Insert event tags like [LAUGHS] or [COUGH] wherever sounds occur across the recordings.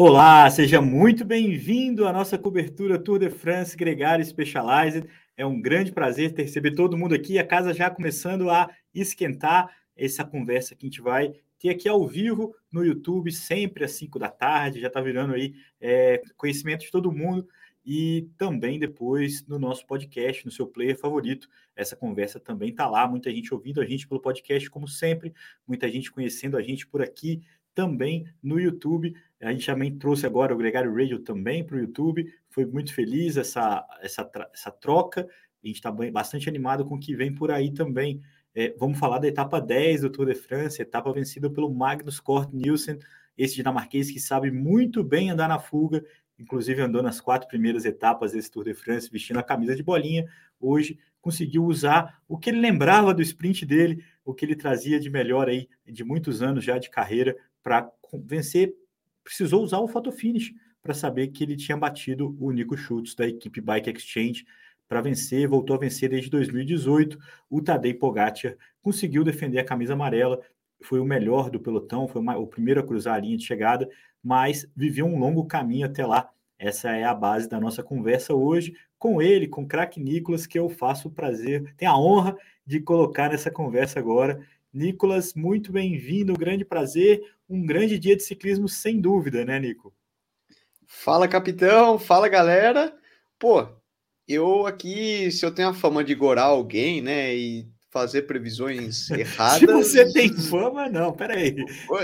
Olá, seja muito bem-vindo à nossa cobertura Tour de France Gregário Specialized. É um grande prazer ter receber todo mundo aqui. A casa já começando a esquentar essa conversa que a gente vai ter aqui ao vivo no YouTube, sempre às 5 da tarde. Já está virando aí é, conhecimento de todo mundo. E também depois no nosso podcast, no seu player favorito. Essa conversa também está lá. Muita gente ouvindo a gente pelo podcast, como sempre. Muita gente conhecendo a gente por aqui também no YouTube. A gente também trouxe agora o Gregário Radio também para o YouTube. Foi muito feliz essa, essa, essa troca. A gente está bastante animado com o que vem por aí também. É, vamos falar da etapa 10 do Tour de France, etapa vencida pelo Magnus Cort Nielsen, esse dinamarquês que sabe muito bem andar na fuga, inclusive andou nas quatro primeiras etapas desse Tour de France, vestindo a camisa de bolinha. Hoje conseguiu usar o que ele lembrava do sprint dele, o que ele trazia de melhor aí, de muitos anos já de carreira, para vencer, precisou usar o photo finish para saber que ele tinha batido o Nico Schultz da equipe Bike Exchange para vencer, voltou a vencer desde 2018. O Tadej Pogacar conseguiu defender a camisa amarela, foi o melhor do pelotão, foi o primeiro a cruzar a linha de chegada, mas viveu um longo caminho até lá. Essa é a base da nossa conversa hoje com ele, com o craque Nicolas, que eu faço o prazer, tenho a honra de colocar nessa conversa agora. Nicolas, muito bem-vindo, grande prazer, um grande dia de ciclismo sem dúvida, né, Nico? Fala, capitão, fala, galera. Pô, eu aqui, se eu tenho a fama de gorar alguém, né, e fazer previsões [LAUGHS] erradas. se você tem fama, não, peraí.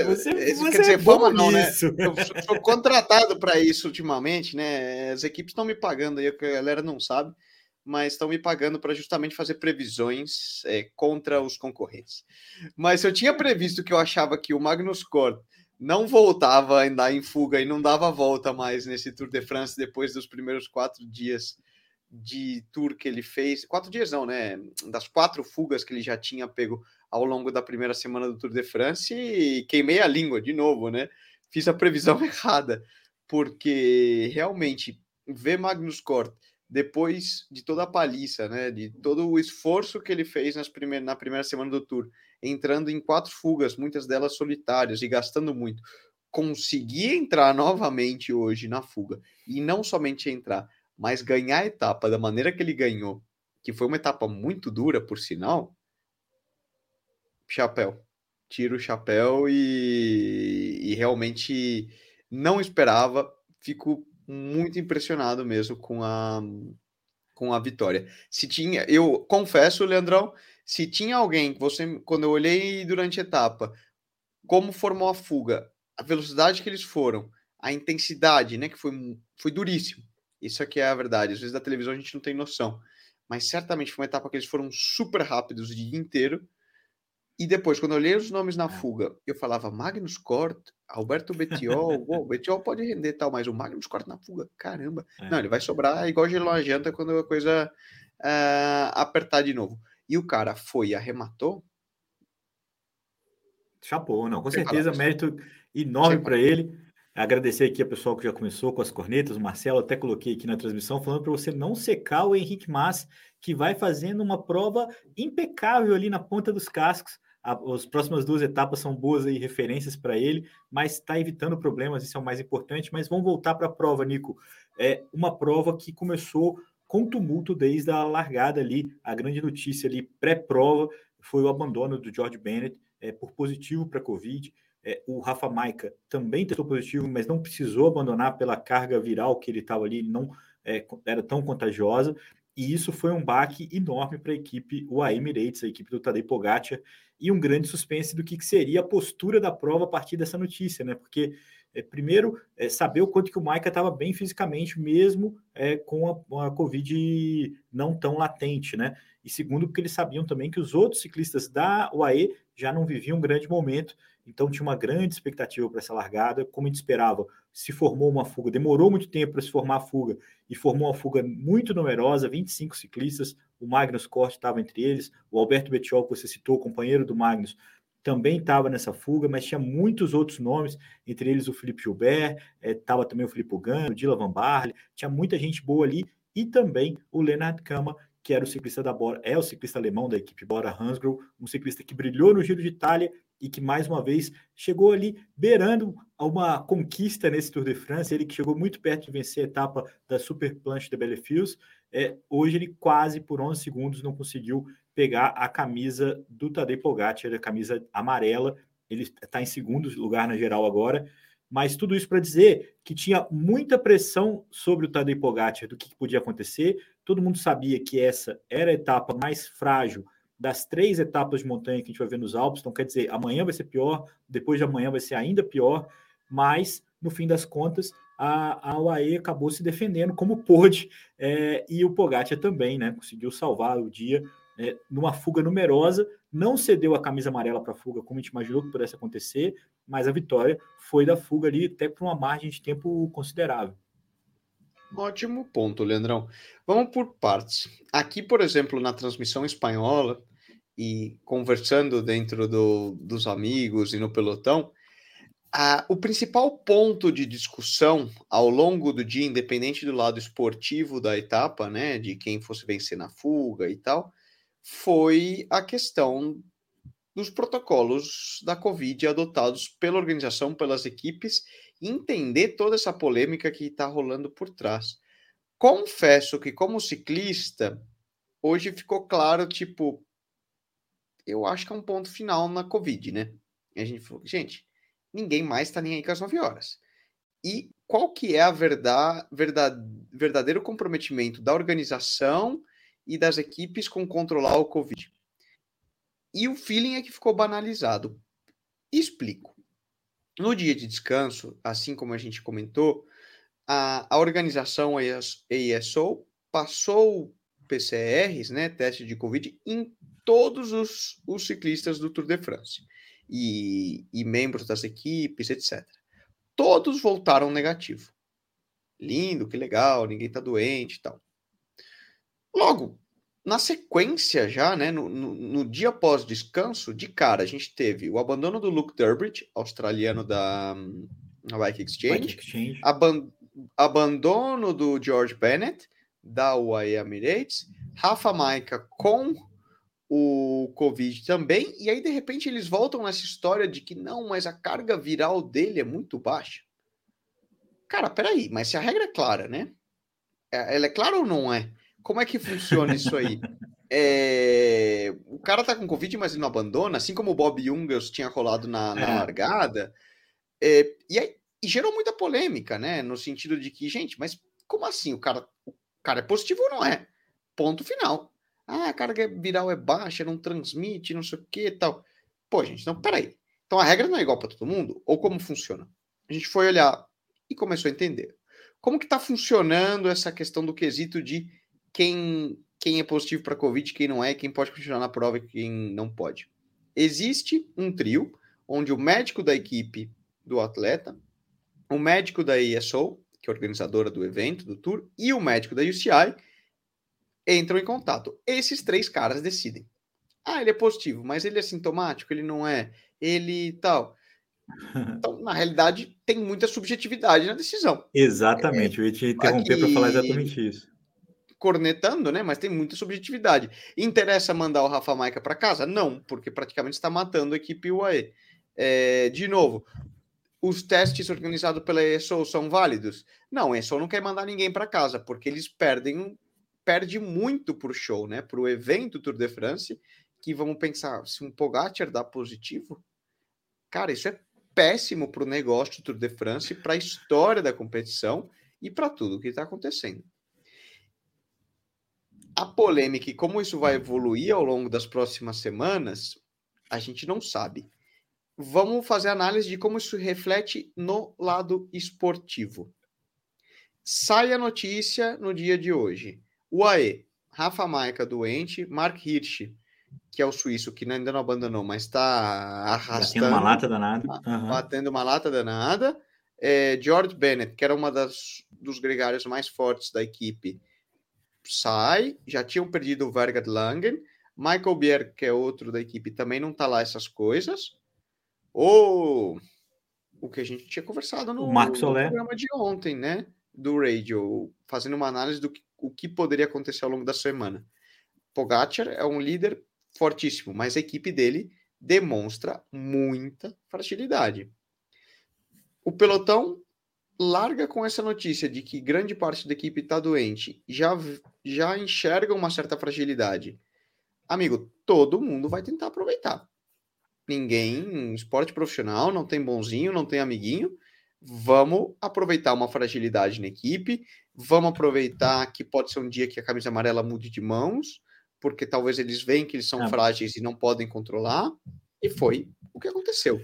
Você, isso você quer dizer é fama, não, né? Eu sou contratado para isso ultimamente, né? As equipes estão me pagando aí, a galera não sabe mas estão me pagando para justamente fazer previsões é, contra os concorrentes. Mas eu tinha previsto que eu achava que o Magnus Cort não voltava a andar em fuga e não dava volta mais nesse Tour de France depois dos primeiros quatro dias de tour que ele fez. Quatro dias não, né? Das quatro fugas que ele já tinha pego ao longo da primeira semana do Tour de France e queimei a língua de novo, né? Fiz a previsão [LAUGHS] errada, porque realmente ver Magnus Cort depois de toda a paliça, né, de todo o esforço que ele fez nas primeiras, na primeira semana do Tour, entrando em quatro fugas, muitas delas solitárias e gastando muito, conseguir entrar novamente hoje na fuga e não somente entrar, mas ganhar a etapa da maneira que ele ganhou, que foi uma etapa muito dura, por sinal, chapéu. Tiro o chapéu e, e realmente não esperava. Fico muito impressionado mesmo com a com a vitória. Se tinha, eu confesso, Leandrão, se tinha alguém que você, quando eu olhei durante a etapa, como formou a fuga, a velocidade que eles foram, a intensidade, né, que foi, foi duríssimo. Isso aqui é a verdade. Às vezes da televisão a gente não tem noção. Mas certamente foi uma etapa que eles foram super rápidos o dia inteiro e depois, quando eu olhei os nomes na é. fuga, eu falava Magnus Cort, Alberto Betiol, [LAUGHS] o Betiol pode render tal, mas o Magnus Cort na fuga, caramba. É. Não, ele vai sobrar igual gelo na janta quando a coisa uh, apertar de novo. E o cara foi e arrematou. Chapou, não, com certeza, mérito enorme para ele. Agradecer aqui a pessoal que já começou com as cornetas, o Marcelo até coloquei aqui na transmissão, falando para você não secar o Henrique Mas, que vai fazendo uma prova impecável ali na ponta dos cascos as próximas duas etapas são boas aí, referências para ele, mas está evitando problemas, isso é o mais importante. Mas vamos voltar para a prova, Nico. É uma prova que começou com tumulto desde a largada ali. A grande notícia ali, pré-prova, foi o abandono do George Bennett é, por positivo para Covid. É, o Rafa Maica também testou positivo, mas não precisou abandonar pela carga viral que ele estava ali, não é, era tão contagiosa. E isso foi um baque enorme para a equipe o Emirates, a equipe do Tadej Pogacar, e um grande suspense do que, que seria a postura da prova a partir dessa notícia, né? Porque é, primeiro é, saber o quanto que o Maika estava bem fisicamente, mesmo é, com a, a, Covid não tão latente, né? E segundo, porque eles sabiam também que os outros ciclistas da UAE já não viviam um grande momento, então tinha uma grande expectativa para essa largada, como a gente esperava. se formou uma fuga, demorou muito tempo para se formar a fuga, e formou uma fuga muito numerosa, 25 ciclistas, o Magnus Corte estava entre eles, o Alberto Bettiol, que você citou, companheiro do Magnus, também estava nessa fuga, mas tinha muitos outros nomes, entre eles o Felipe Gilbert, estava é, também o Felipe Gano, o Dila Van Barley, tinha muita gente boa ali, e também o Leonard Kama, que era o ciclista da Bora, é o ciclista alemão da equipe Bora Hansgrohe, um ciclista que brilhou no Giro de Itália e que mais uma vez chegou ali beirando uma conquista nesse Tour de France, ele que chegou muito perto de vencer a etapa da Super Planche de Bellefils, é, hoje ele quase por 11 segundos não conseguiu pegar a camisa do Tadej Pogacar, a camisa amarela. Ele está em segundo lugar na geral agora. Mas tudo isso para dizer que tinha muita pressão sobre o Tadej Pogacar do que podia acontecer. Todo mundo sabia que essa era a etapa mais frágil das três etapas de montanha que a gente vai ver nos Alpes. Então, quer dizer, amanhã vai ser pior, depois de amanhã vai ser ainda pior. Mas, no fim das contas, a, a UAE acabou se defendendo como pôde. É, e o Pogacar também, né? Conseguiu salvar o dia é, numa fuga numerosa, não cedeu a camisa amarela para a fuga, como a gente imaginou que pudesse acontecer, mas a vitória foi da fuga ali até por uma margem de tempo considerável. Ótimo ponto, Leandrão. Vamos por partes. Aqui, por exemplo, na transmissão espanhola, e conversando dentro do, dos amigos e no pelotão, a, o principal ponto de discussão ao longo do dia, independente do lado esportivo da etapa, né, de quem fosse vencer na fuga e tal, foi a questão dos protocolos da Covid adotados pela organização, pelas equipes, e entender toda essa polêmica que está rolando por trás. Confesso que, como ciclista, hoje ficou claro, tipo, eu acho que é um ponto final na Covid, né? E a gente falou, gente, ninguém mais está nem aí com as 9 horas. E qual que é a verdade, verdade, verdadeiro comprometimento da organização e das equipes com controlar o Covid. E o feeling é que ficou banalizado. Explico. No dia de descanso, assim como a gente comentou, a, a organização ASO passou PCRs, né, teste de Covid, em todos os, os ciclistas do Tour de France e, e membros das equipes, etc. Todos voltaram negativo. Lindo, que legal, ninguém tá doente e tal. Logo, na sequência já, né, no, no, no dia após descanso, de cara, a gente teve o abandono do Luke Durbridge, australiano da um, Bike Exchange, Bike Exchange. Aban abandono do George Bennett, da UAE Emirates, Rafa Maica com o Covid também, e aí de repente eles voltam nessa história de que não, mas a carga viral dele é muito baixa. Cara, peraí, mas se a regra é clara, né? É, ela é clara ou não é? Como é que funciona isso aí? É... O cara tá com Covid, mas ele não abandona, assim como o Bob Jungels tinha rolado na, na é. largada. É... E, aí, e gerou muita polêmica, né? No sentido de que, gente, mas como assim? O cara, o cara é positivo ou não é? Ponto final. Ah, a carga viral é baixa, não transmite, não sei o que tal. Pô, gente, não, peraí. Então a regra não é igual para todo mundo? Ou como funciona? A gente foi olhar e começou a entender. Como que tá funcionando essa questão do quesito de quem, quem é positivo para Covid, quem não é, quem pode continuar na prova e quem não pode. Existe um trio onde o médico da equipe do atleta, o médico da ESO, que é organizadora do evento, do tour, e o médico da UCI entram em contato. Esses três caras decidem. Ah, ele é positivo, mas ele é sintomático, ele não é, ele tal. [LAUGHS] Então, na realidade, tem muita subjetividade na decisão. Exatamente, é, eu ia te interromper para falar exatamente isso cornetando, né? Mas tem muita subjetividade. Interessa mandar o Rafa Maica para casa? Não, porque praticamente está matando a equipe UAE. É, de novo, os testes organizados pela ESO são válidos? Não, a ESO não quer mandar ninguém para casa, porque eles perdem perde muito para o show, né? Para o evento Tour de France, que vamos pensar, se um Pogacar dá positivo, cara, isso é péssimo para o negócio do Tour de France, para a história da competição e para tudo que está acontecendo a polêmica e como isso vai evoluir ao longo das próximas semanas, a gente não sabe. Vamos fazer análise de como isso reflete no lado esportivo. Sai a notícia no dia de hoje. UAE, Rafa Maica doente, Mark Hirsch, que é o suíço que ainda não abandonou, mas está arrastando. Batendo uma lata danada. Uhum. Batendo uma lata danada. é, George Bennett, que era uma das dos gregários mais fortes da equipe, sai. Já tinham perdido o Vergat Langen. Michael Bier, que é outro da equipe, também não tá lá essas coisas. Ou o que a gente tinha conversado no, no programa de ontem, né? Do Radio, fazendo uma análise do que, o que poderia acontecer ao longo da semana. Pogacar é um líder fortíssimo, mas a equipe dele demonstra muita fragilidade. O pelotão larga com essa notícia de que grande parte da equipe está doente, já, já enxerga uma certa fragilidade. Amigo, todo mundo vai tentar aproveitar. Ninguém, esporte profissional, não tem bonzinho, não tem amiguinho. Vamos aproveitar uma fragilidade na equipe, vamos aproveitar que pode ser um dia que a camisa amarela mude de mãos, porque talvez eles veem que eles são é. frágeis e não podem controlar. E foi o que aconteceu.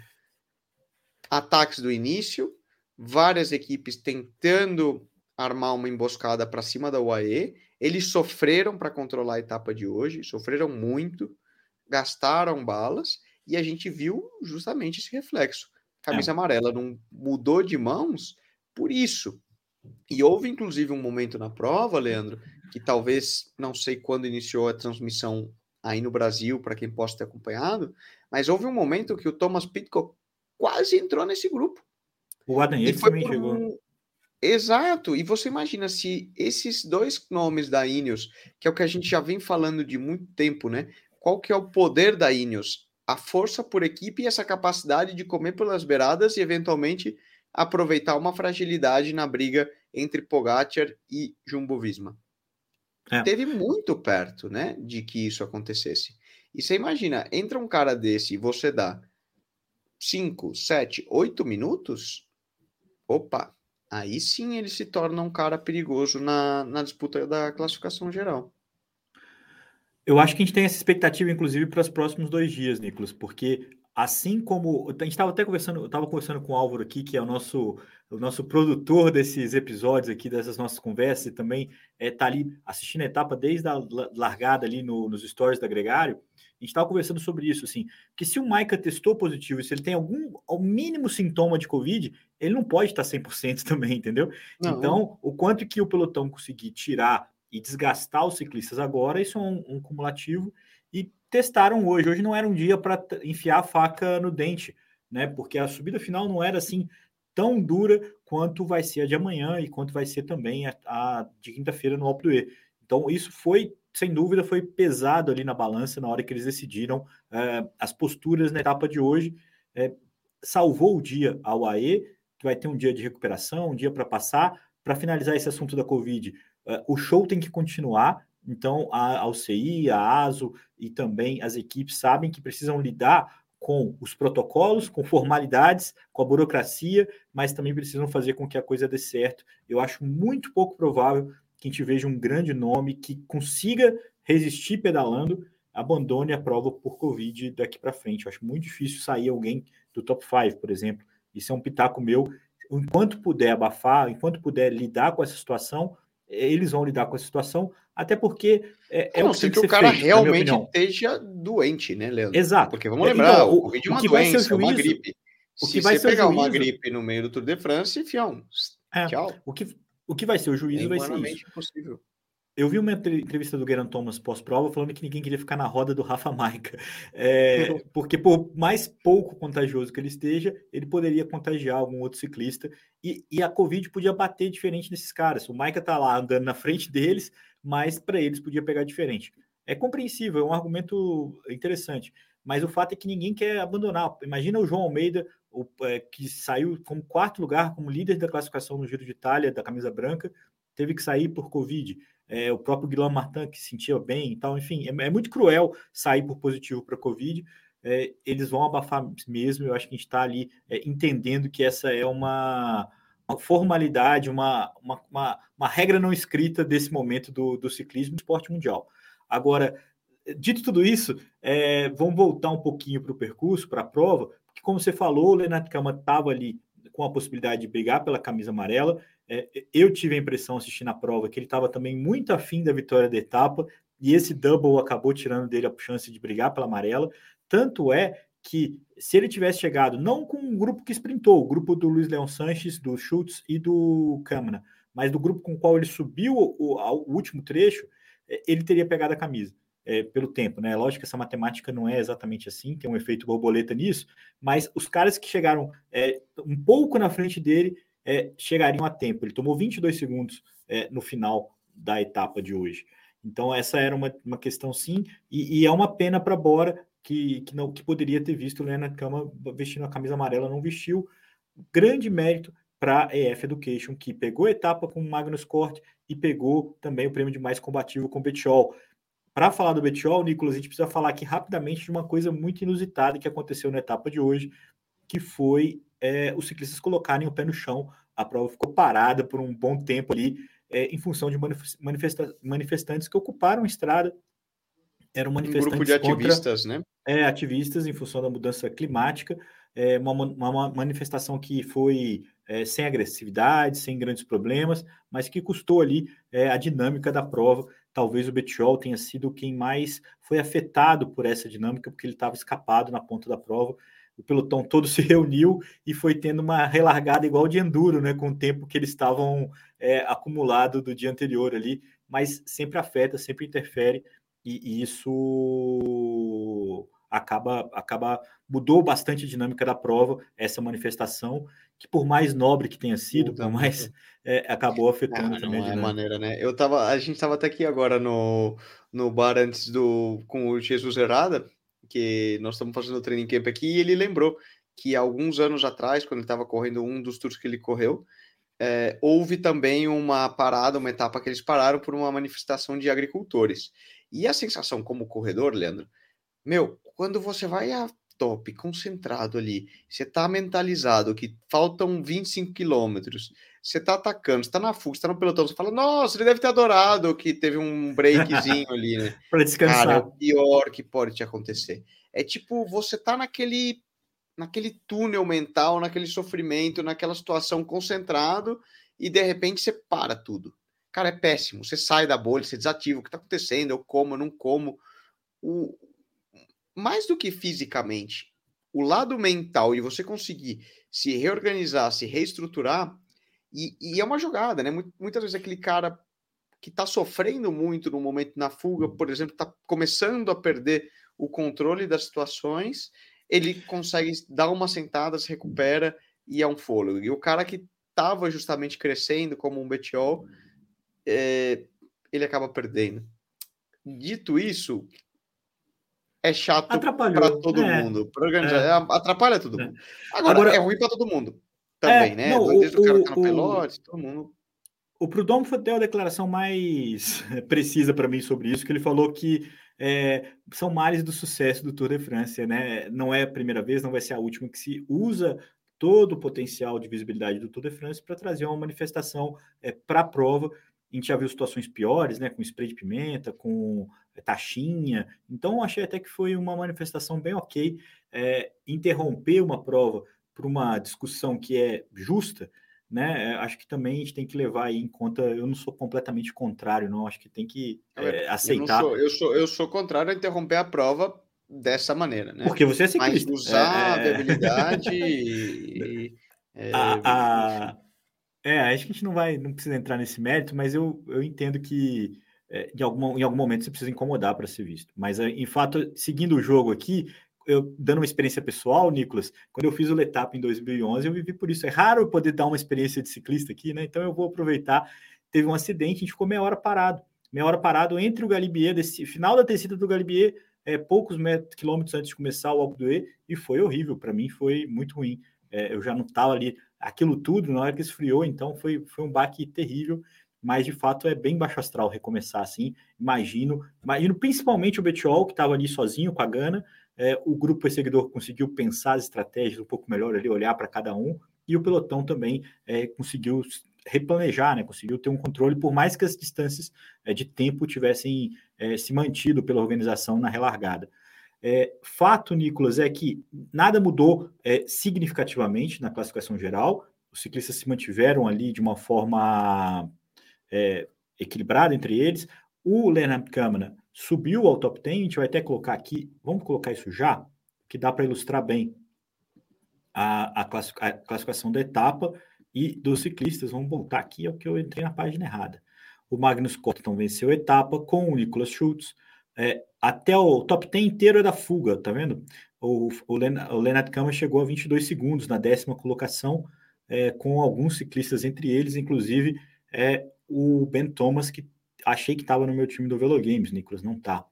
Ataques do início, várias equipes tentando armar uma emboscada para cima da UAE. Eles sofreram para controlar a etapa de hoje, sofreram muito, gastaram balas e a gente viu justamente esse reflexo. Camisa é. amarela não mudou de mãos por isso. E houve inclusive um momento na prova, Leandro, que talvez não sei quando iniciou a transmissão aí no Brasil, para quem possa ter acompanhado, mas houve um momento que o Thomas Pitcock quase entrou nesse grupo. O Adam Yates também chegou. Um... Exato, e você imagina se esses dois nomes da Ineos, que é o que a gente já vem falando de muito tempo, né? Qual que é o poder da Ineos? A força por equipe e essa capacidade de comer pelas beiradas e eventualmente aproveitar uma fragilidade na briga entre Pogacar e Jumbo Visma. É. Teve muito perto, né, de que isso acontecesse. E você imagina, entra um cara desse e você dá 5, 7, 8 minutos, opa, aí sim ele se torna um cara perigoso na, na disputa da classificação geral. Eu acho que a gente tem essa expectativa, inclusive, para os próximos dois dias, Nicolas, porque assim como a gente estava até conversando, eu estava conversando com o Álvaro aqui, que é o nosso o nosso produtor desses episódios aqui, dessas nossas conversas, e também está é, ali assistindo a etapa desde a largada ali no, nos stories da Gregário. A gente estava conversando sobre isso, assim, que se o Maika testou positivo, se ele tem algum, ao mínimo sintoma de Covid, ele não pode estar 100% [LAUGHS] também, entendeu? Não. Então, o quanto que o pelotão conseguir tirar e desgastar os ciclistas agora, isso é um, um cumulativo, e testaram hoje. Hoje não era um dia para enfiar a faca no dente, né? Porque a subida final não era assim tão dura quanto vai ser a de amanhã e quanto vai ser também a, a de quinta-feira no Alpe d'Huez. Então, isso foi sem dúvida, foi pesado ali na balança na hora que eles decidiram é, as posturas na etapa de hoje. É, salvou o dia ao AE, que vai ter um dia de recuperação, um dia para passar. Para finalizar esse assunto da Covid, o show tem que continuar. Então, a, a UCI, a ASO e também as equipes sabem que precisam lidar com os protocolos, com formalidades, com a burocracia, mas também precisam fazer com que a coisa dê certo. Eu acho muito pouco provável que a gente veja um grande nome que consiga resistir pedalando, abandone a prova por Covid daqui para frente. Eu acho muito difícil sair alguém do top 5, por exemplo. Isso é um pitaco meu. Enquanto puder abafar, enquanto puder lidar com essa situação, eles vão lidar com essa situação, até porque é, é não, o que, que, que o cara feito, realmente esteja doente, né, Leandro? Exato. Porque vamos lembrar, então, o, o Covid é uma doença, juízo, uma gripe. O que Se vai você pegar juízo, uma gripe no meio do Tour de France, fião, é, tchau. O que, o que vai ser o juízo é vai ser isso. Impossível. Eu vi uma entrevista do Geraint Thomas pós-prova falando que ninguém queria ficar na roda do Rafa Maica. É, [LAUGHS] porque, por mais pouco contagioso que ele esteja, ele poderia contagiar algum outro ciclista. E, e a Covid podia bater diferente nesses caras. O Maica tá lá andando na frente deles, mas para eles podia pegar diferente. É compreensível, é um argumento interessante. Mas o fato é que ninguém quer abandonar. Imagina o João Almeida o, é, que saiu como quarto lugar, como líder da classificação no Giro de Itália, da camisa branca, teve que sair por Covid. É, o próprio Guilherme Martin, que se sentia bem e tal, enfim, é, é muito cruel sair por positivo para Covid. É, eles vão abafar mesmo. Eu acho que a gente está ali é, entendendo que essa é uma, uma formalidade, uma, uma, uma, uma, regra não escrita desse momento do, do ciclismo do esporte mundial. Agora, dito tudo isso, é, vamos voltar um pouquinho para o percurso, para a prova, que, como você falou, o Leonardo Kama estava ali com a possibilidade de brigar pela camisa amarela. É, eu tive a impressão, assistindo a prova, que ele estava também muito afim da vitória da etapa, e esse double acabou tirando dele a chance de brigar pela amarela. Tanto é que se ele tivesse chegado, não com um grupo que sprintou, o grupo do Luiz Leão Sanches, do Schultz e do Câmara, mas do grupo com o qual ele subiu o, o, último trecho, é, ele teria pegado a camisa. É, pelo tempo, né? Lógico que essa matemática não é exatamente assim, tem um efeito borboleta nisso, mas os caras que chegaram é, um pouco na frente dele é, chegariam a tempo. Ele tomou 22 segundos é, no final da etapa de hoje. Então, essa era uma, uma questão, sim, e, e é uma pena para Bora, que, que, não, que poderia ter visto o Leonard Kama vestindo a camisa amarela, não vestiu. Grande mérito para a EF Education, que pegou a etapa com o Magnus Cort e pegou também o prêmio de mais combativo com o Betiol. Para falar do Betiol, Nicolas, a gente precisa falar aqui rapidamente de uma coisa muito inusitada que aconteceu na etapa de hoje, que foi é, os ciclistas colocarem o pé no chão. A prova ficou parada por um bom tempo ali, é, em função de manifesta manifestantes que ocuparam a estrada. Eram manifestantes um grupo de ativistas, contra, né? É, ativistas em função da mudança climática. É uma, uma manifestação que foi é, sem agressividade, sem grandes problemas, mas que custou ali é, a dinâmica da prova. Talvez o Bettiol tenha sido quem mais foi afetado por essa dinâmica, porque ele estava escapado na ponta da prova o pelotão todo se reuniu e foi tendo uma relargada igual de enduro, né, com o tempo que eles estavam é, acumulado do dia anterior ali, mas sempre afeta, sempre interfere e, e, isso acaba acaba mudou bastante a dinâmica da prova essa manifestação que por mais nobre que tenha sido, por mais é, acabou afetando ah, também. Não é maneira, né? Eu tava, a gente estava até aqui agora no, no bar antes do com o Jesus Errada que nós estamos fazendo o training camp aqui, e ele lembrou que alguns anos atrás, quando ele estava correndo um dos tours que ele correu, é, houve também uma parada, uma etapa que eles pararam por uma manifestação de agricultores. E a sensação como corredor, Leandro, meu, quando você vai a top, concentrado ali, você tá mentalizado que faltam 25 quilômetros, você tá atacando, você tá na fuga, você tá no pelotão, você fala, nossa, ele deve ter adorado que teve um breakzinho ali, né? [LAUGHS] para descansar. Cara, é o pior que pode te acontecer. É tipo, você tá naquele naquele túnel mental, naquele sofrimento, naquela situação concentrado e de repente você para tudo. Cara, é péssimo. Você sai da bolha, você desativa o que tá acontecendo, eu como, eu não como. O, mais do que fisicamente, o lado mental e você conseguir se reorganizar, se reestruturar, e, e é uma jogada, né? Muitas vezes aquele cara que está sofrendo muito no momento na fuga, por exemplo, está começando a perder o controle das situações, ele consegue dar uma sentada, se recupera e é um fôlego. E o cara que estava justamente crescendo como um Betiol, é, ele acaba perdendo. Dito isso, é chato para todo é, mundo. É. é. atrapalha todo é. mundo. Agora, Agora, é ruim para todo mundo também, é, né? Não, Desde o, o cara tá no pelote, todo mundo. O Prudhomme foi até a declaração mais [LAUGHS] precisa para mim sobre isso, que ele falou que é, são males do sucesso do Tour de France, né? Não é a primeira vez, não vai ser a última que se usa todo o potencial de visibilidade do Tour de France para trazer uma manifestação é, para a prova. A gente já viu situações piores, né? Com spray de pimenta, com é, taxinha. Então, achei até que foi uma manifestação bem ok. É, interromper uma prova por uma discussão que é justa, né? É, acho que também a gente tem que levar em conta. Eu não sou completamente contrário, não. Acho que tem que é, aceitar. Eu sou, eu, sou, eu sou contrário a interromper a prova dessa maneira, né? Porque você é ciclista. Mas usar é, a viabilidade e, é, a, a, é, acho que a gente não vai, não precisa entrar nesse mérito, mas eu, eu entendo que é, algum, em algum momento você precisa incomodar para ser visto. Mas, é, em fato, seguindo o jogo aqui, eu dando uma experiência pessoal, Nicolas, quando eu fiz o Letap em 2011, eu vivi por isso. É raro eu poder dar uma experiência de ciclista aqui, né? Então eu vou aproveitar. Teve um acidente, a gente ficou meia hora parado. Meia hora parado entre o Galibier, desse final da descida do Galibier, é, poucos metros, quilômetros antes de começar o Alpe e foi horrível. Para mim foi muito ruim. É, eu já não estava ali, aquilo tudo, na hora que esfriou, então foi, foi um baque terrível mas de fato é bem baixo astral recomeçar assim. Imagino, imagino principalmente o Betiol, que estava ali sozinho com a Gana. É, o grupo perseguidor conseguiu pensar as estratégias um pouco melhor ali, olhar para cada um, e o pelotão também é, conseguiu replanejar, né? conseguiu ter um controle, por mais que as distâncias é, de tempo tivessem é, se mantido pela organização na relargada. É, fato, Nicolas, é que nada mudou é, significativamente na classificação geral. Os ciclistas se mantiveram ali de uma forma é, equilibrado entre eles. O Leonard Câmara subiu ao top 10, a gente vai até colocar aqui, vamos colocar isso já, que dá para ilustrar bem a, a, classificação da etapa e dos ciclistas. Vamos voltar aqui ao que eu entrei na página errada. O Magnus Cotton venceu a etapa com o Nicolas Schultz. É, até o top 10 inteiro é da fuga, tá vendo? O, o, Len, o Lennart Kama chegou a 22 segundos na décima colocação, é, com alguns ciclistas entre eles, inclusive é, o Ben Thomas, que achei que estava no meu time do Velo Games, Nicolas, não tá.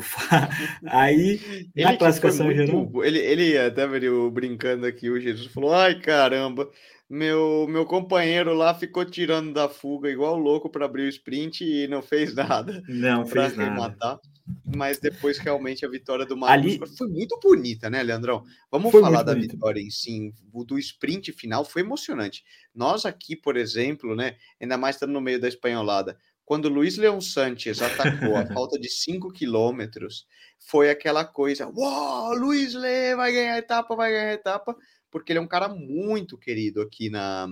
Fa... [LAUGHS] Aí, ele na classificação muito, geral. Ele, ele até veio brincando aqui, o Jesus falou: ai caramba, meu, meu companheiro lá ficou tirando da fuga igual louco para abrir o sprint e não fez nada. Não fez nada. Mas depois realmente a vitória do Magnus Ali... foi muito bonita, né, Leandrão? Vamos foi falar da bonito. vitória em si, do sprint final foi emocionante. Nós aqui, por exemplo, né, ainda mais estando no meio da espanholada, quando Luiz Leão Sanches atacou a [LAUGHS] falta de 5 quilômetros, foi aquela coisa: Uau, Luiz Le vai ganhar a etapa, vai ganhar a etapa, porque ele é um cara muito querido aqui na,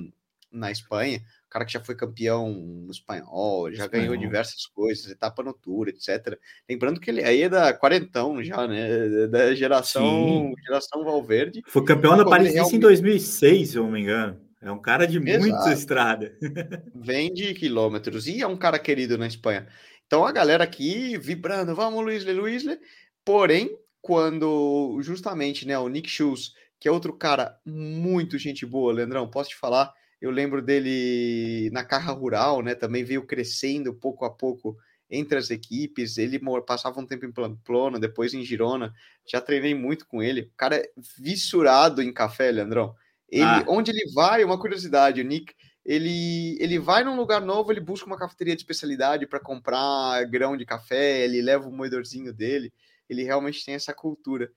na Espanha. Cara que já foi campeão no espanhol, já espanhol. ganhou diversas coisas, etapa noturna, etc. Lembrando que ele aí é da quarentão já, né? Da geração, geração Valverde. Foi campeão da Paris realmente... em 2006, se eu não me engano. É um cara de muita estrada. [LAUGHS] Vem de quilômetros. E é um cara querido na Espanha. Então a galera aqui vibrando, vamos, Luizle, Luizle. Porém, quando justamente né, o Nick Schultz, que é outro cara muito gente boa, Leandrão, posso te falar? Eu lembro dele na carra rural, né? Também veio crescendo pouco a pouco entre as equipes. Ele passava um tempo em Pamplona, depois em Girona. Já treinei muito com ele. O cara é vissurado em café, Leandrão. Ele, ah. Onde ele vai, uma curiosidade, o Nick, ele, ele vai num lugar novo, ele busca uma cafeteria de especialidade para comprar grão de café, ele leva o moedorzinho dele, ele realmente tem essa cultura.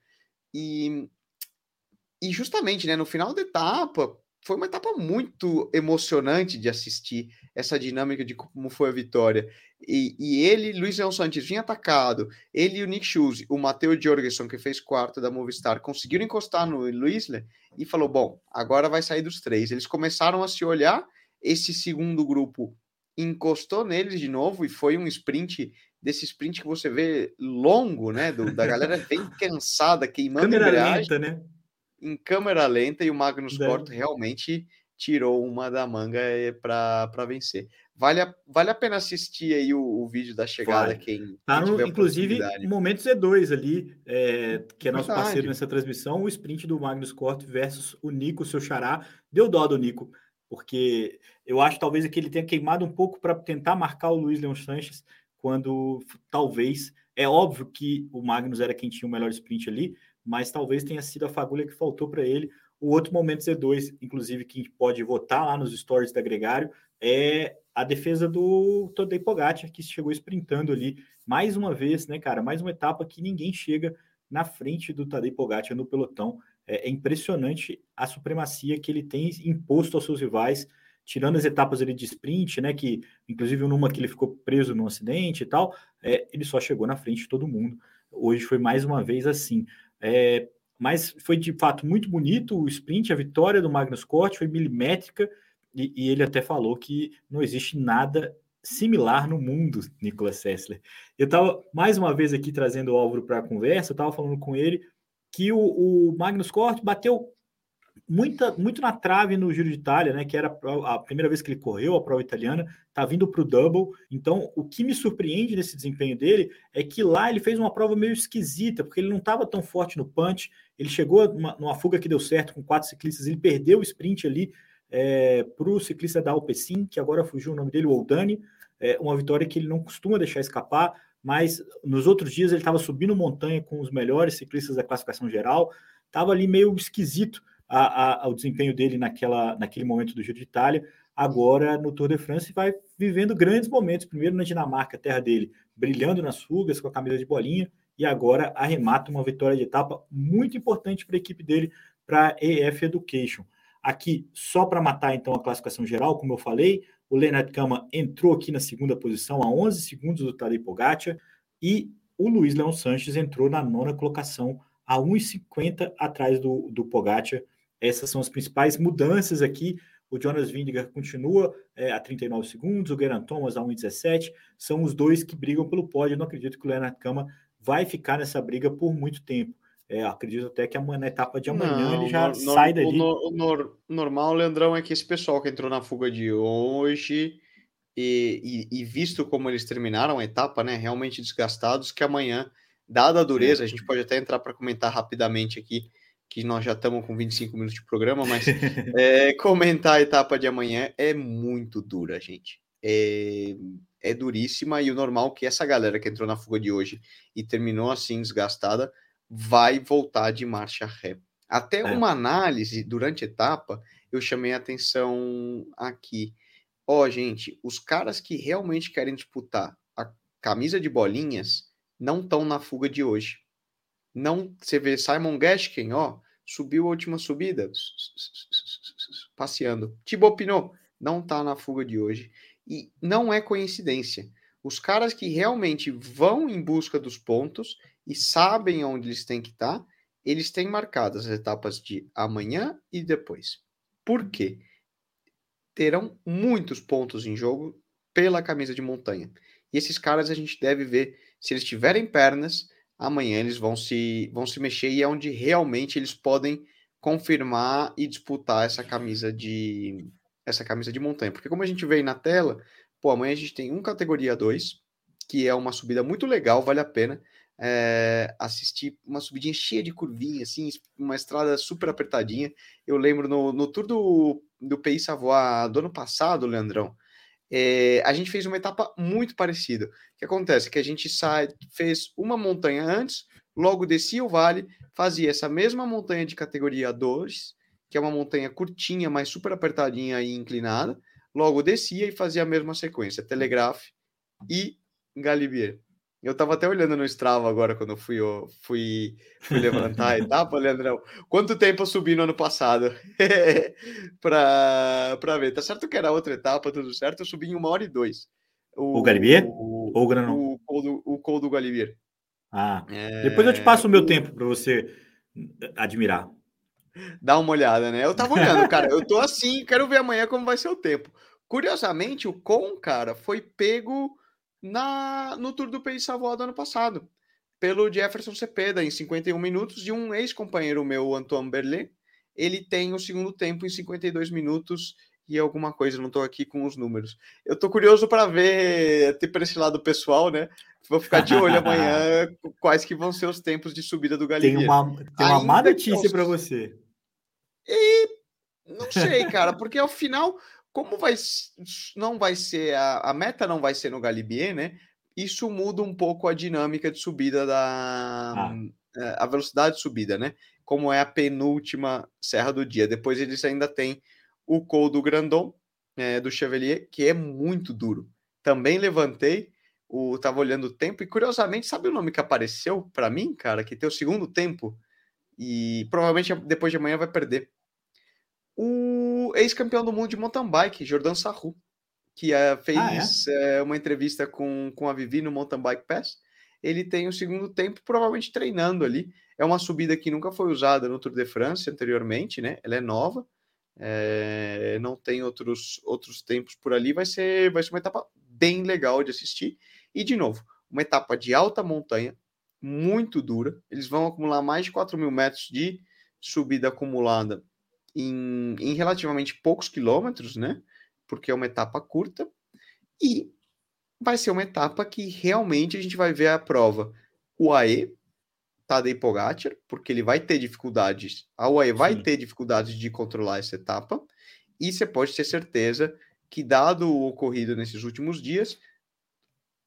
E, e justamente, né, no final da etapa, foi uma etapa muito emocionante de assistir essa dinâmica de como foi a vitória. E, e ele, Luiz Leão Santos, vinha atacado. Ele e o Nick Schulze, o Matheus Jorgensen, que fez quarto da Movistar, conseguiram encostar no Luisler e falou: bom, agora vai sair dos três. Eles começaram a se olhar. Esse segundo grupo encostou neles de novo e foi um sprint desse sprint que você vê longo, né? Do, da galera [LAUGHS] bem cansada, queimando Câmera embreagem. lenta, né? Em câmera lenta e o Magnus é. Corto realmente tirou uma da manga eh, para vencer. Vale a, vale a pena assistir aí o, o vídeo da chegada, vale. quem, tá no, inclusive, momento Z2 ali, é, que é nosso Verdade. parceiro nessa transmissão, o sprint do Magnus Corto versus o Nico, seu xará. Deu dó do Nico, porque eu acho talvez que ele tenha queimado um pouco para tentar marcar o Luiz Leão Sanches, quando talvez, é óbvio que o Magnus era quem tinha o melhor sprint ali, mas talvez tenha sido a fagulha que faltou para ele. O outro momento Z2, inclusive, que pode votar lá nos stories da Gregário, é a defesa do Tadej Pogacar, que chegou sprintando ali mais uma vez, né, cara? Mais uma etapa que ninguém chega na frente do Tadej Pogacar no pelotão. É, é impressionante a supremacia que ele tem imposto aos seus rivais, tirando as etapas ali de sprint, né? Que inclusive numa que ele ficou preso num acidente e tal, é, ele só chegou na frente de todo mundo. Hoje foi mais uma vez assim. É, mas foi de fato muito bonito o sprint, a vitória do Magnus Cort foi milimétrica e, e, ele até falou que não existe nada similar no mundo, Nicolas Sessler. Eu estava mais uma vez aqui trazendo o Álvaro para a conversa, eu estava falando com ele que o, o Magnus Cort bateu muita, muito na trave no Giro de Itália, né? Que era a primeira vez que ele correu a prova italiana, tá vindo para o double. Então, o que me surpreende nesse desempenho dele é que lá ele fez uma prova meio esquisita, porque ele não estava tão forte no punch. Ele chegou numa, numa, fuga que deu certo com quatro ciclistas, ele perdeu o sprint ali é, para o ciclista da Alpecin, que agora fugiu o nome dele, o Oldani. É uma vitória que ele não costuma deixar escapar mas nos outros dias ele estava subindo montanha com os melhores ciclistas da classificação geral, estava ali meio esquisito a, a, desempenho dele naquela, naquele momento do Giro de Itália. Agora, no Tour de France, vai vivendo grandes momentos. Primeiro na Dinamarca, terra dele, brilhando nas fugas com a camisa de bolinha, e agora arremata uma vitória de etapa muito importante para a equipe dele, para a EF Education. Aqui, só para matar então a classificação geral, como eu falei, o Leonard Kama entrou aqui na segunda posição, a 11 segundos do Tadej Pogacar, e o Luiz Leão Sanches entrou na nona colocação, a 1,50 atrás do, do Pogacar, essas são as principais mudanças aqui. O Jonas Vingegaard continua é, a 39 segundos, o Geraint Thomas a 1,17. São os dois que brigam pelo pódio. Eu não acredito que o Leonard Kama vai ficar nessa briga por muito tempo. É, acredito até que na etapa de amanhã não, ele já no, sai dali. O, no, normal, Leandrão, é que esse pessoal que entrou na fuga de hoje e, e, e, visto como eles terminaram a etapa, né, realmente desgastados, que amanhã, dada a dureza, a gente pode até entrar para comentar rapidamente aqui, que nós já estamos com 25 minutos de programa, mas [LAUGHS] é, comentar a etapa de amanhã é muito dura, gente. É, é duríssima e o normal é que essa galera que entrou na fuga de hoje e terminou assim desgastada vai voltar de marcha ré. Até é. uma análise durante a etapa, eu chamei a atenção aqui. Ó, oh, gente, os caras que realmente querem disputar a camisa de bolinhas não estão na fuga de hoje. Não, você vê Simon Gaskin, ó, subiu a última subida, passeando. Thibaut Pinot não tá na fuga de hoje. E não é coincidência. Os caras que realmente vão em busca dos pontos e sabem onde eles têm que estar, tá, eles têm marcadas as etapas de amanhã e depois. Por quê? Terão muitos pontos em jogo pela camisa de montanha. E esses caras a gente deve ver, se eles tiverem pernas, amanhã eles vão se, vão se mexer e é onde realmente eles podem confirmar e disputar essa camisa de essa camisa de montanha. Porque como a gente vê aí na tela, pô, amanhã a gente tem um categoria 2, que é uma subida muito legal, vale a pena é, assistir uma subidinha cheia de curvinha, assim, uma estrada super apertadinha. Eu lembro no, no tour do, do Pays Savoie do ano passado, Leandrão, é, a gente fez uma etapa muito parecida. O que acontece? Que a gente sai, fez uma montanha antes, logo descia o vale, fazia essa mesma montanha de categoria 2, que é uma montanha curtinha, mas super apertadinha e inclinada, logo descia e fazia a mesma sequência, Telegraph e Galibier. Eu estava até olhando no Strava agora quando eu fui, eu fui, fui levantar [LAUGHS] a etapa, Leandrão. Quanto tempo eu subi no ano passado? [LAUGHS] para ver. Tá certo que era outra etapa, tudo certo. Eu subi em uma hora e dois. O, o Galibier? O, Ou o Granon? O, o, o Col do Galibier. Ah, é... depois eu te passo o meu tempo para você admirar. Dá uma olhada, né? Eu tava olhando, cara. Eu tô [LAUGHS] assim, quero ver amanhã como vai ser o tempo. Curiosamente, o Com, cara, foi pego na no Tour do País Savoie do ano passado, pelo Jefferson Cepeda, em 51 minutos, de um ex-companheiro meu, Antoine Berlet. Ele tem o segundo tempo em 52 minutos e alguma coisa, não estou aqui com os números. Eu estou curioso para ver, ter para esse lado pessoal, né? Vou ficar de olho amanhã [LAUGHS] quais que vão ser os tempos de subida do Galileiro. Tem uma, tem uma má notícia para você. E não sei, cara, porque ao final como vai, não vai ser a, a meta não vai ser no Galibier, né? Isso muda um pouco a dinâmica de subida da ah. Eh, a velocidade de subida, né? Como é a penúltima serra do dia. Depois eles ainda têm o Col do Grandon, é, do Chevalier, que é muito duro. Também levantei, o tava olhando o tempo e curiosamente, sabe o nome que apareceu para mim, cara, que tem o segundo tempo e provavelmente depois de amanhã vai perder o ex-campeão do mundo de mountain bike, Jordan Sarru, que uh, fez ah, é? uh, uma entrevista com, com a Vivi no Mountain Bike Pass. Ele tem o segundo tempo, provavelmente treinando ali. É uma subida que nunca foi usada no Tour de France anteriormente, né? Ela é nova, é, não tem outros, outros tempos por ali. Vai ser, vai ser uma etapa bem legal de assistir. E, de novo, uma etapa de alta montanha, muito dura. Eles vão acumular mais de 4 mil metros de subida acumulada em, em relativamente poucos quilômetros, né? Porque é uma etapa curta. E vai ser uma etapa que realmente a gente vai ver a prova. O AE, Tadej Pogacar, porque ele vai ter dificuldades, a UAE Sim. vai ter dificuldades de controlar essa etapa, e você pode ter certeza que, dado o ocorrido nesses últimos dias,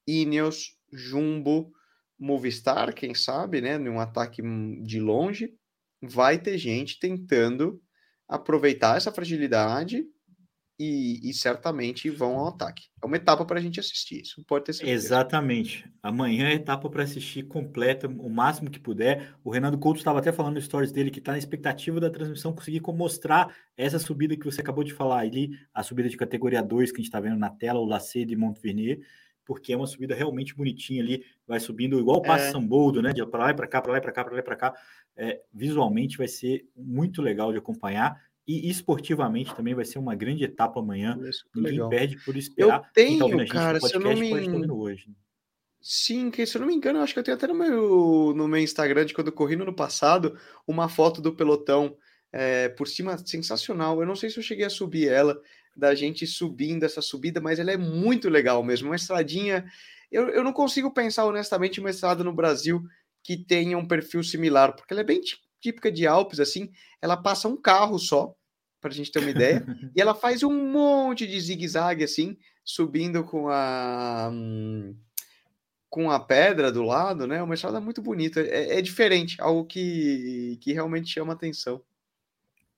Ineos, Jumbo, Movistar, quem sabe, né, num ataque de longe, vai ter gente tentando aproveitar essa fragilidade e, e, certamente vão ao ataque. É uma etapa para a gente assistir, isso pode ter certeza. Exatamente. Amanhã é etapa para assistir completa, o máximo que puder. O Renato Couto estava até falando no stories dele que está na expectativa da transmissão conseguir mostrar essa subida que você acabou de falar ali, a subida de categoria 2 que a gente está vendo na tela, o Lacê de Montvernier, porque é uma subida realmente bonitinha ali, vai subindo igual o Passo é. Samboldo, né? De para lá e para cá, para lá e para cá, para lá e para cá. É, visualmente vai ser muito legal de acompanhar. E esportivamente também vai ser uma grande etapa amanhã. Ninguém legal. perde por esperar. Eu tenho, tá cara, se eu não me... Hoje. Né? Sim, que se eu não me engano, eu acho que eu tenho até no meu, no meu Instagram de quando eu corri no ano passado uma foto do pelotão é, por cima sensacional. Eu não sei se eu cheguei a subir ela, da gente subindo essa subida, mas ela é muito legal mesmo. Uma estradinha. Eu, eu não consigo pensar honestamente uma estrada no Brasil que tenha um perfil similar, porque ela é bem típica de Alpes, assim. Ela passa um carro só, para a gente ter uma ideia, [LAUGHS] e ela faz um monte de zigue-zague, assim, subindo com a. Com a pedra do lado, né? Uma estrada muito bonita. É, é diferente, algo que, que realmente chama atenção.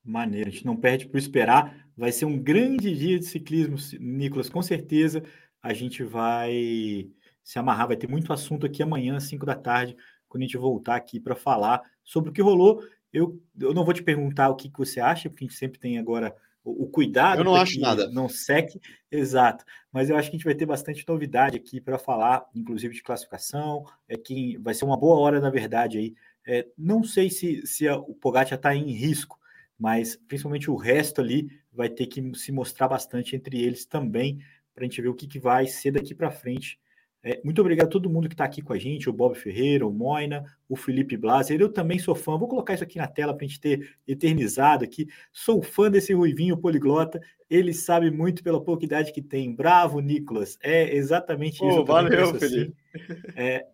Maneiro, a gente não perde por esperar. Vai ser um grande dia de ciclismo, Nicolas, com certeza. A gente vai se amarrar, vai ter muito assunto aqui amanhã, às 5 da tarde, quando a gente voltar aqui para falar sobre o que rolou. Eu, eu não vou te perguntar o que, que você acha, porque a gente sempre tem agora o, cuidado. Eu não acho nada. Não seque, exato. Mas eu acho que a gente vai ter bastante novidade aqui para falar, inclusive de classificação. É que vai ser uma boa hora, na verdade, aí. É, não sei se, se a, o Pogacar está em risco, mas principalmente o resto ali vai ter que se mostrar bastante entre eles também, para a gente ver o que, que vai ser daqui para frente é, muito obrigado a todo mundo que está aqui com a gente, o Bob Ferreira, o Moina, o Felipe Blaser. Eu também sou fã, vou colocar isso aqui na tela para a gente ter eternizado aqui. Sou fã desse Ruivinho poliglota, ele sabe muito pela pouca idade que tem. Bravo, Nicolas. É exatamente isso. Oh, valeu, assim. Felipe. Assim. É,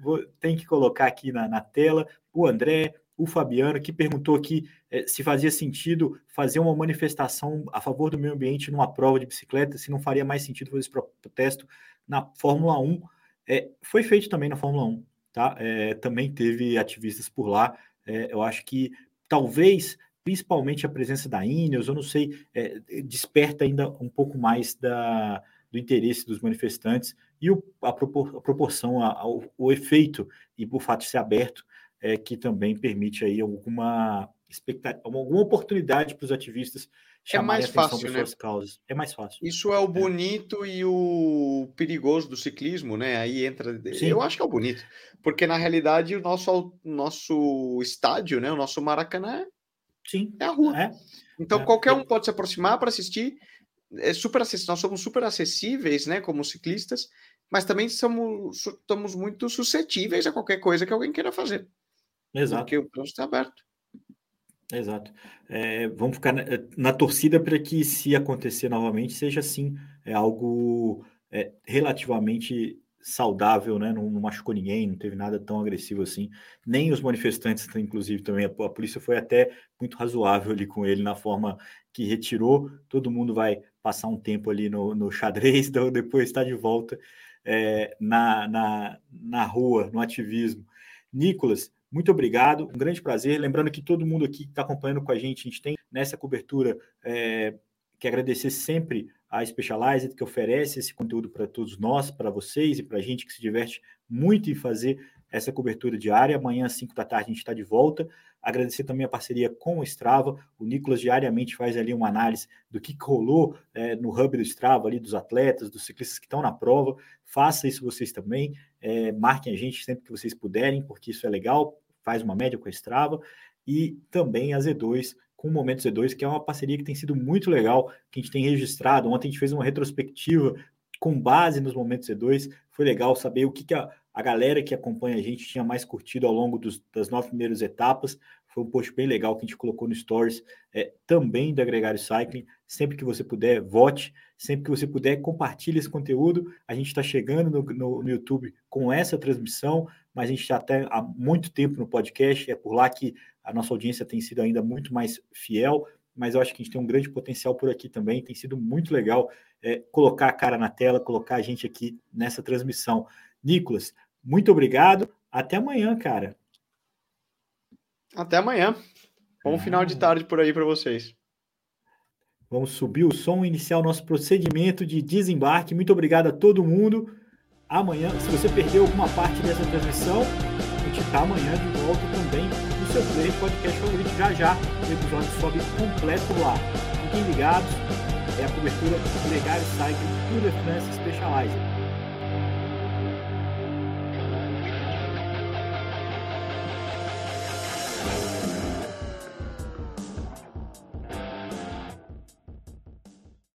vou, tem que colocar aqui na, na tela o André, o Fabiano, que perguntou aqui é, se fazia sentido fazer uma manifestação a favor do meio ambiente numa prova de bicicleta, se não faria mais sentido fazer esse protesto na Fórmula 1. É, foi feito também na Fórmula 1, tá? É, também teve ativistas por lá. É, eu acho que talvez, principalmente a presença da Ineos, eu não sei, é, desperta ainda um pouco mais da, do interesse dos manifestantes e o, a, propor, a, proporção, ao, o efeito e o fato de ser aberto, é, que também permite aí alguma, alguma oportunidade para os ativistas é mais fácil, né? causas. É mais fácil. Isso é o é. bonito é. e o perigoso do ciclismo, né? Aí entra. Sim. Eu acho que é o bonito, porque na realidade o nosso, nosso estádio, né? O nosso Maracanã Sim. é a rua. É. Então é. qualquer um pode se aproximar para assistir. É super acessível. Nós somos super acessíveis, né? Como ciclistas, mas também somos, estamos muito suscetíveis a qualquer coisa que alguém queira fazer. Exato. Porque o trânsito está aberto. Exato. É, vamos ficar na, na torcida para que, se acontecer novamente, seja assim, é algo é, relativamente saudável, né? Não, não, machucou ninguém, não teve nada tão agressivo assim. Nem os manifestantes, inclusive, também. A, a, polícia foi até muito razoável ali com ele na forma que retirou. Todo mundo vai passar um tempo ali no, no xadrez, [LAUGHS] depois está de volta é, na, na, na rua, no ativismo. Nicolas, muito obrigado, um grande prazer. Lembrando que todo mundo aqui que está acompanhando com a gente, a gente tem nessa cobertura é, que agradecer sempre a Specialized, que oferece esse conteúdo para todos nós, para vocês e para a gente que se diverte muito em fazer essa cobertura diária. Amanhã, às 5 da tarde, a gente está de volta. Agradecer também a parceria com o Strava. O Nicolas diariamente faz ali uma análise do que rolou é, no hub do Strava, ali dos atletas, dos ciclistas que estão na prova. Faça isso vocês também. É, marquem a gente sempre que vocês puderem, porque isso é legal. Faz uma média com a Strava. E também a Z2 com o Momento Z2, que é uma parceria que tem sido muito legal, que a gente tem registrado. Ontem a gente fez uma retrospectiva com base nos Momentos Z2. Foi legal saber o que, que a, a galera que acompanha a gente tinha mais curtido ao longo dos, das nove primeiras etapas. Foi um post bem legal que a gente colocou no Stories é, também do Agregário Cycling. Sempre que você puder, vote. Sempre que você puder, compartilhe esse conteúdo. A gente está chegando no, no, no, YouTube com essa transmissão, mas a gente está há muito tempo no podcast. É por lá que a nossa audiência tem sido ainda muito mais fiel. Mas eu acho que a gente tem um grande potencial por aqui também. Tem sido muito legal é, colocar a cara na tela, colocar a gente aqui nessa transmissão. Nicolas, muito obrigado. Até amanhã, cara. Até amanhã. Bom ah. final de tarde por aí para vocês. Vamos subir o som, iniciar o nosso procedimento de desembarque. Muito obrigado a todo mundo. Amanhã, se você perdeu alguma parte dessa transmissão, a gente está amanhã de volta também no seu player podcast favorito. Já já o episódio sobe completo lá. Fiquem ligados. É a cobertura Legal Cycling Tour de France Specialized.